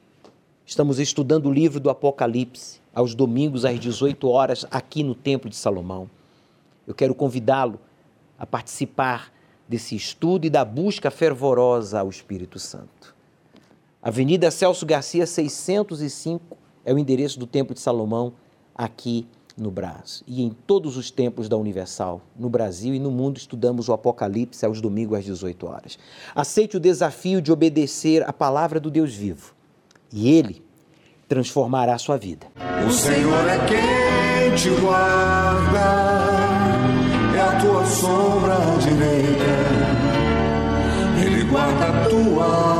Estamos estudando o livro do Apocalipse aos domingos às 18 horas aqui no Templo de Salomão. Eu quero convidá-lo a participar desse estudo e da busca fervorosa ao Espírito Santo. Avenida Celso Garcia 605 é o endereço do Templo de Salomão aqui no Brás. E em todos os templos da Universal, no Brasil e no mundo, estudamos o Apocalipse aos domingos às 18 horas. Aceite o desafio de obedecer a palavra do Deus vivo e ele transformará a sua vida. O Senhor é quem te guarda, é a tua sombra direita. Ele guarda a tua